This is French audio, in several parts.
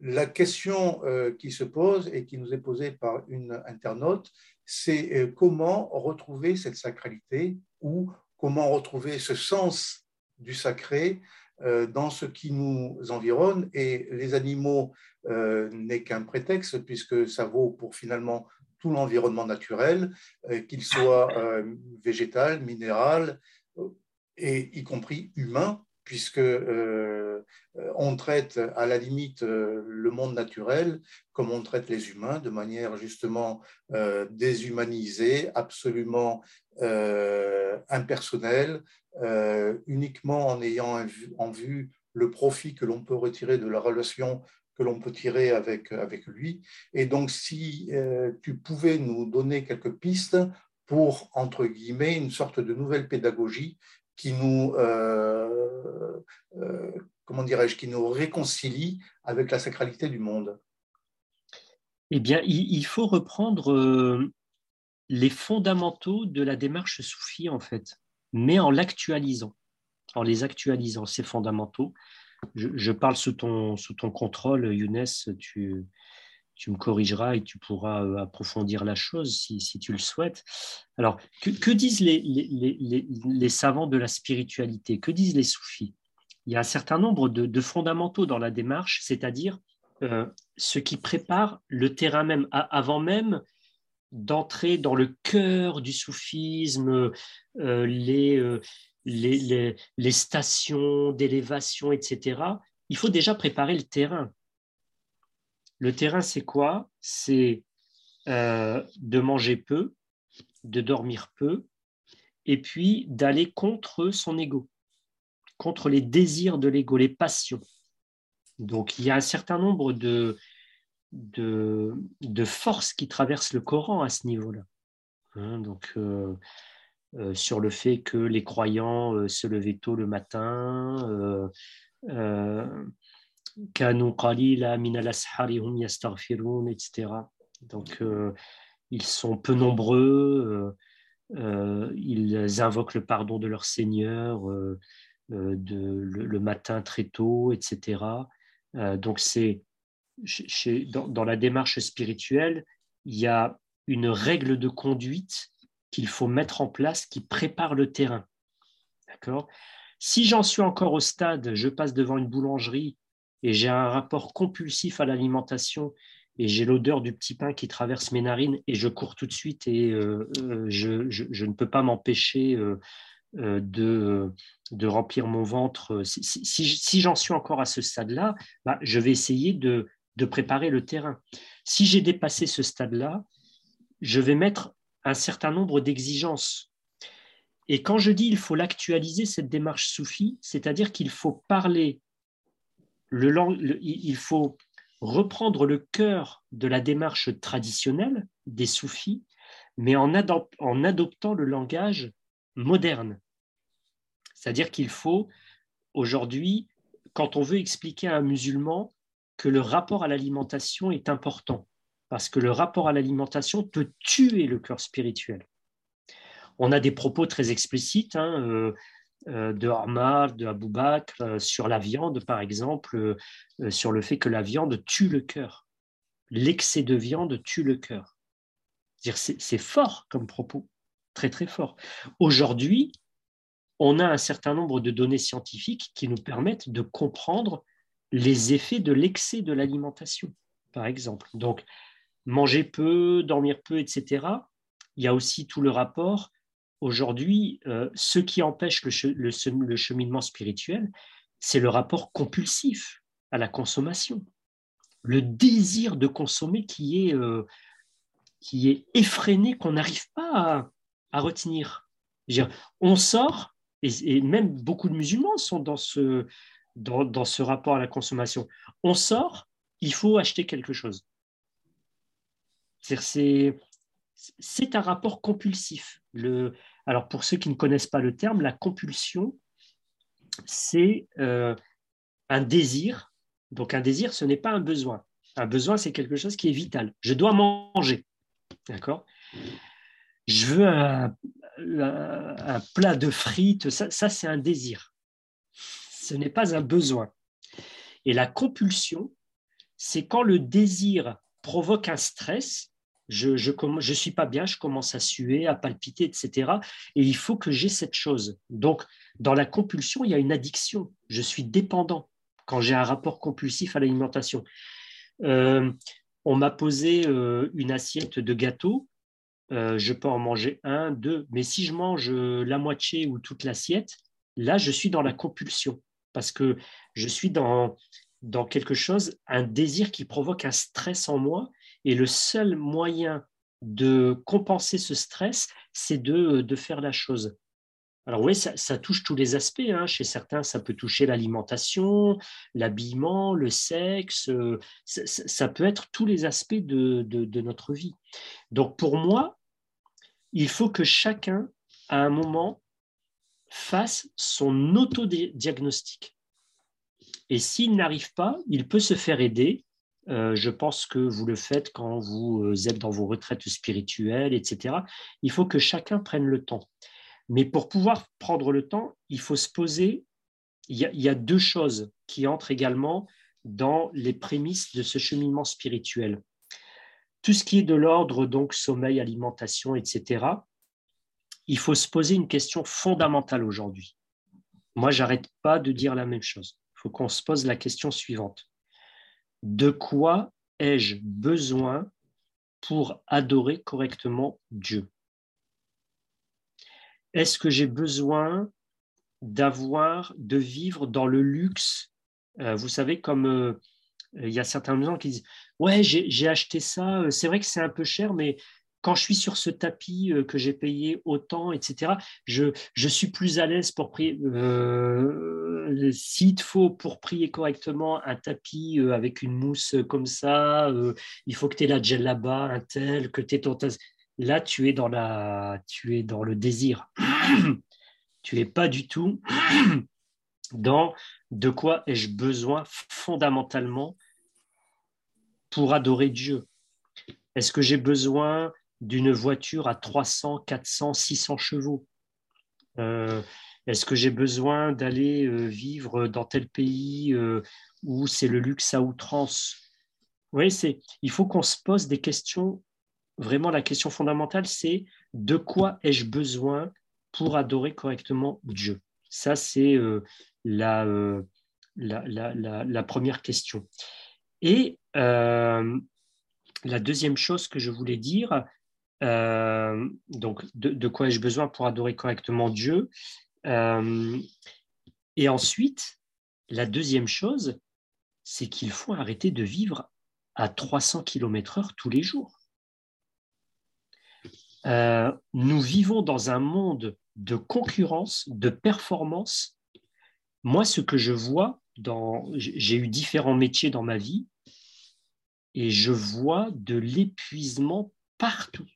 La question euh, qui se pose et qui nous est posée par une internaute, c'est euh, comment retrouver cette sacralité ou comment retrouver ce sens du sacré euh, dans ce qui nous environne. Et les animaux n'est qu'un prétexte puisque ça vaut pour finalement tout l'environnement naturel, qu'il soit végétal, minéral, et y compris humain, puisque euh, on traite à la limite euh, le monde naturel comme on traite les humains, de manière justement euh, déshumanisée, absolument impersonnelle, uniquement en ayant en vue le profit que l'on peut retirer de la relation que l'on peut tirer avec, avec lui. Et donc, si tu pouvais nous donner quelques pistes pour, entre guillemets, une sorte de nouvelle pédagogie qui nous, euh, euh, comment dirais-je, qui nous réconcilie avec la sacralité du monde Eh bien, il faut reprendre euh, les fondamentaux de la démarche soufie, en fait, mais en l'actualisant, en les actualisant, ces fondamentaux. Je, parle sous ton, sous ton contrôle, Younes, tu, tu me corrigeras et tu pourras euh, approfondir la chose si, tu le souhaites. Alors, que, disent les, savants de la spiritualité? Que disent les soufis? Il y a un certain nombre de, fondamentaux dans la démarche, c'est-à-dire euh, ce qui prépare le terrain même, avant même d'entrer dans le cœur du soufisme, euh, les, les stations d'élévation, etc. Il faut déjà préparer le terrain le terrain, c'est quoi? C'est euh, de manger peu, de dormir peu, et puis d'aller contre son ego, contre les désirs de l'ego, les passions. Donc il y a un certain nombre de, de, forces qui traversent le Coran à ce niveau-là. Hein, donc euh, euh, sur le fait que les croyants se levaient tôt le matin, etc. Donc, euh, ils sont peu nombreux, euh, euh, ils invoquent le pardon de leur Seigneur de, le, matin très tôt, etc. donc, c'est dans, dans, la démarche spirituelle, il y a une règle de conduite qu'il faut mettre en place qui prépare le terrain. D'accord? Si j'en suis encore au stade, je passe devant une boulangerie et j'ai un rapport compulsif à l'alimentation et j'ai l'odeur du petit pain qui traverse mes narines et je cours tout de suite et euh, euh, je, ne peux pas m'empêcher euh, de, de, remplir mon ventre. Si, si, j'en suis encore à ce stade-là, bah, je vais essayer de, de préparer le terrain. Si j'ai dépassé ce stade-là, je vais mettre un certain nombre d'exigences. Et quand je dis il faut l'actualiser, cette démarche soufie, c'est-à-dire qu'il faut parler il faut reprendre le cœur de la démarche traditionnelle des soufis, mais en, adoptant le langage moderne. C'est-à-dire qu'il faut aujourd'hui, quand on veut expliquer à un musulman que le rapport à l'alimentation est important, parce que le rapport à l'alimentation peut tuer le cœur spirituel. On a des propos très explicites. Hein, euh, de Omar, de Abou Bakr, euh, sur la viande, par exemple, euh, sur le fait que la viande tue le cœur. L'excès de viande tue le cœur. C'est fort comme propos, très très fort. Aujourd'hui, on a un certain nombre de données scientifiques qui nous permettent de comprendre les effets de l'excès de l'alimentation, par exemple. Donc, manger peu, dormir peu, etc. Il y a aussi tout le rapport Aujourd'hui, euh, ce qui empêche le, cheminement spirituel, c'est le rapport compulsif à la consommation, le désir de consommer qui est, euh, qui est effréné, qu'on n'arrive pas à, retenir. on sort, et, même beaucoup de musulmans sont dans ce, dans, ce rapport à la consommation. On sort, il faut acheter quelque chose. C'est un rapport compulsif. Le, alors, pour ceux qui ne connaissent pas le terme, la compulsion, c'est euh, un désir. Donc, un désir, ce n'est pas un besoin. Un besoin, c'est quelque chose qui est vital. Je dois manger. D'accord? Je veux un, plat de frites. Ça, ça c'est un désir. Ce n'est pas un besoin. Et la compulsion, c'est quand le désir provoque un stress, je ne je, je suis pas bien, je commence à suer, à palpiter, etc. Et il faut que j'ai cette chose. Donc, dans la compulsion, il y a une addiction. Je suis dépendant quand j'ai un rapport compulsif à l'alimentation. Euh, on m'a posé euh, une assiette de gâteau. Euh, je peux en manger un, deux, mais si je mange la moitié ou toute l'assiette, là, je suis dans la compulsion parce que je suis dans quelque chose, un désir qui provoque un stress en moi. Et le seul moyen de compenser ce stress, c'est de, de faire la chose. Alors oui, ça, touche tous les aspects. Hein. Chez certains, ça peut toucher l'alimentation, l'habillement, le sexe. Euh, ça, peut être tous les aspects de, de, notre vie. Donc pour moi, il faut que chacun, à un moment, fasse son autodiagnostic. Et s'il n'arrive pas, il peut se faire aider. Euh, je pense que vous le faites quand vous euh, êtes dans vos retraites spirituelles, etc. Il faut que chacun prenne le temps. Mais pour pouvoir prendre le temps, il faut se poser. Il y a, deux choses qui entrent également dans les prémices de ce cheminement spirituel. Tout ce qui est de l'ordre, donc sommeil, alimentation, etc., il faut se poser une question fondamentale aujourd'hui. Moi, j'arrête pas de dire la même chose. Il faut qu'on se pose la question suivante. De quoi ai-je besoin pour adorer correctement Dieu? Est-ce que j'ai besoin d'avoir, de vivre dans le luxe? Euh, Vous savez, comme euh, il y a certains gens qui disent Ouais, j'ai acheté ça, euh, c'est vrai que c'est un peu cher, mais quand je suis sur ce tapis que j'ai payé autant, etc., je, je suis plus à l'aise pour prier. S'il te faut pour prier correctement un tapis avec une mousse comme ça, il faut que tu aies la gel là-bas, un tel, que tu aies ton là tu es dans la tu es dans le désir tu es pas du tout dans de quoi ai-je besoin fondamentalement pour adorer Dieu est-ce que j'ai besoin d'une voiture à 300 400 600 chevaux. Euh, est-ce que j'ai besoin d'aller euh, vivre dans tel pays euh, où c'est le luxe à outrance? Oui, c'est, il faut qu'on se pose des questions. Vraiment la question fondamentale, c'est de quoi ai-je besoin pour adorer correctement Dieu? Ça, c'est la, première question. Et la deuxième chose que je voulais dire, donc de, quoi ai-je besoin pour adorer correctement Dieu? Et ensuite, la deuxième chose, c'est qu'il faut arrêter de vivre à 300 km/h tous les jours. Euh, nous vivons dans un monde de concurrence, de performance. Moi, ce que je vois, dans, j'ai eu différents métiers dans ma vie, et je vois de l'épuisement partout,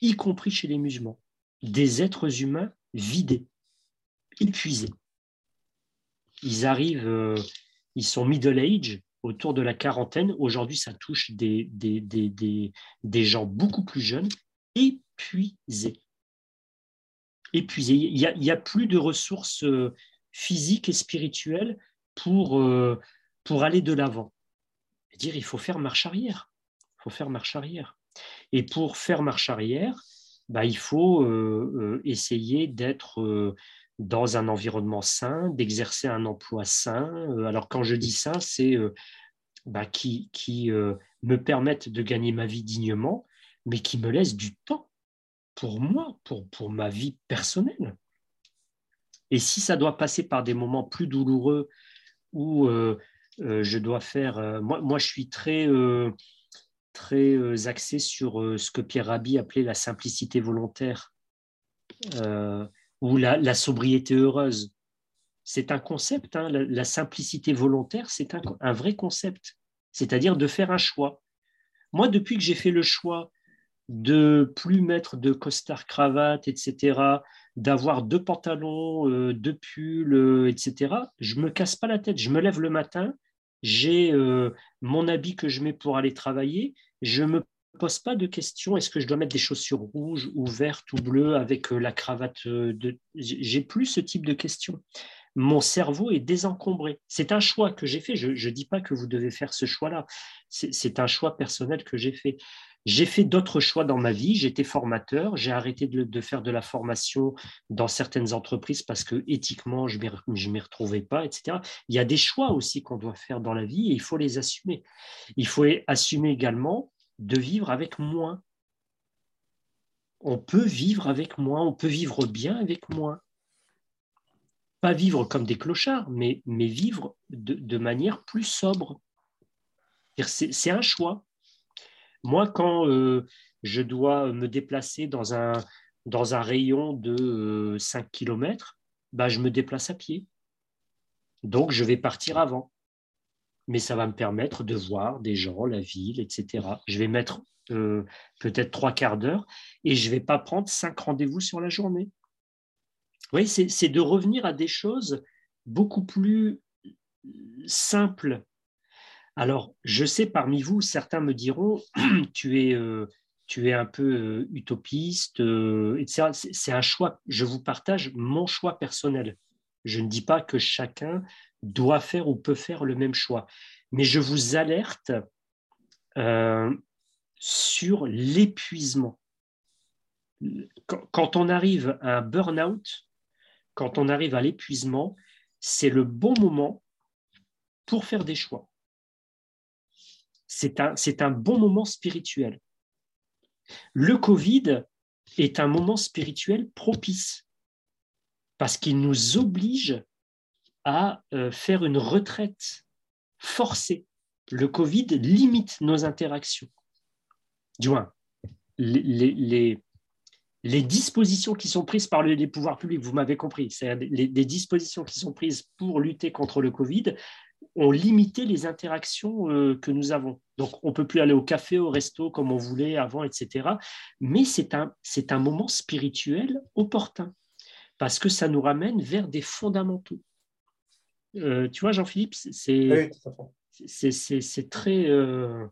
y compris chez les musulmans, des êtres humains vidés, épuisés. Ils arrivent, euh, ils sont middle age, autour de la quarantaine. Aujourd'hui, ça touche des, des, des, des gens beaucoup plus jeunes épuisé. Épuisé. Il n'y a, plus de ressources euh, physiques et spirituelles pour, euh, pour aller de l'avant. Dire, il faut faire marche arrière. Il faut faire marche arrière. Et pour faire marche arrière, bah, il faut euh, essayer d'être dans un environnement sain, d'exercer un emploi sain. alors quand je dis sain, c'est bah, qui, qui me permettent de gagner ma vie dignement, mais qui me laisse du temps pour moi, pour, pour ma vie personnelle. Et si ça doit passer par des moments plus douloureux où euh, euh, je dois faire... Euh, moi, moi, je suis très, très axé sur ce que Pierre Rabhi appelait la simplicité volontaire ou la, sobriété heureuse. C'est un concept, hein, la, simplicité volontaire, c'est un, vrai concept, c'est-à-dire de faire un choix. Moi, depuis que j'ai fait le choix de plus mettre de costard cravate, etc., d'avoir deux pantalons, deux pulls, etc., je me casse pas la tête. Je me lève le matin, j'ai euh, mon habit que je mets pour aller travailler, je me pose pas de questions. Est-ce que je dois mettre des chaussures rouges ou vertes ou bleues avec la cravate de... J'ai plus ce type de questions. Mon cerveau est désencombré. C'est un choix que j'ai fait. Je ne dis pas que vous devez faire ce choix-là. C'est un choix personnel que j'ai fait. J'ai fait d'autres choix dans ma vie. J'étais formateur. J'ai arrêté de, faire de la formation dans certaines entreprises parce que éthiquement, je ne m'y retrouvais pas, etc. Il y a des choix aussi qu'on doit faire dans la vie et il faut les assumer. Il faut assumer également de vivre avec moins. On peut vivre avec moins, on peut vivre bien avec moins. Pas vivre comme des clochards, mais, vivre de manière plus sobre. C'est un choix. Moi, quand euh, je dois me déplacer dans un, dans un rayon de 5 euh, km, bah, je me déplace à pied. Donc, je vais partir avant. Mais ça va me permettre de voir des gens, la ville, etc. Je vais mettre euh, peut-être trois quarts d'heure et je ne vais pas prendre cinq rendez-vous sur la journée. Oui, c'est de revenir à des choses beaucoup plus simples alors, je sais parmi vous, certains me diront, tu es, euh, tu es un peu euh, utopiste, euh, etc. C'est un choix. Je vous partage mon choix personnel. Je ne dis pas que chacun doit faire ou peut faire le même choix, mais je vous alerte sur l'épuisement. Quand on arrive à un burn-out, quand on arrive à l'épuisement, c'est le bon moment pour faire des choix c'est un, un bon moment spirituel. Le Covid est un moment spirituel propice parce qu'il nous oblige à euh, faire une retraite forcée. Le Covid limite nos interactions. Du moins, les, les, dispositions qui sont prises par les pouvoirs publics, vous m'avez compris, c'est les, les, dispositions qui sont prises pour lutter contre le Covid ont limité les interactions euh, que nous avons. Donc, on ne peut plus aller au café, au resto comme on voulait avant, etc. Mais c'est un, c'est un moment spirituel opportun parce que ça nous ramène vers des fondamentaux. Euh, tu vois, Jean-Philippe, c'est, c'est, très, euh,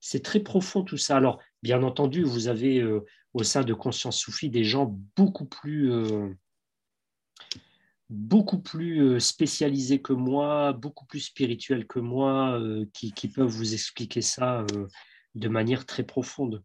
c'est très profond tout ça. Alors, bien entendu, vous avez au sein de Conscience Soufie des gens beaucoup plus beaucoup plus euh, spécialisés que moi, beaucoup plus spirituels que moi, euh, qui, peuvent vous expliquer ça euh, de manière très profonde.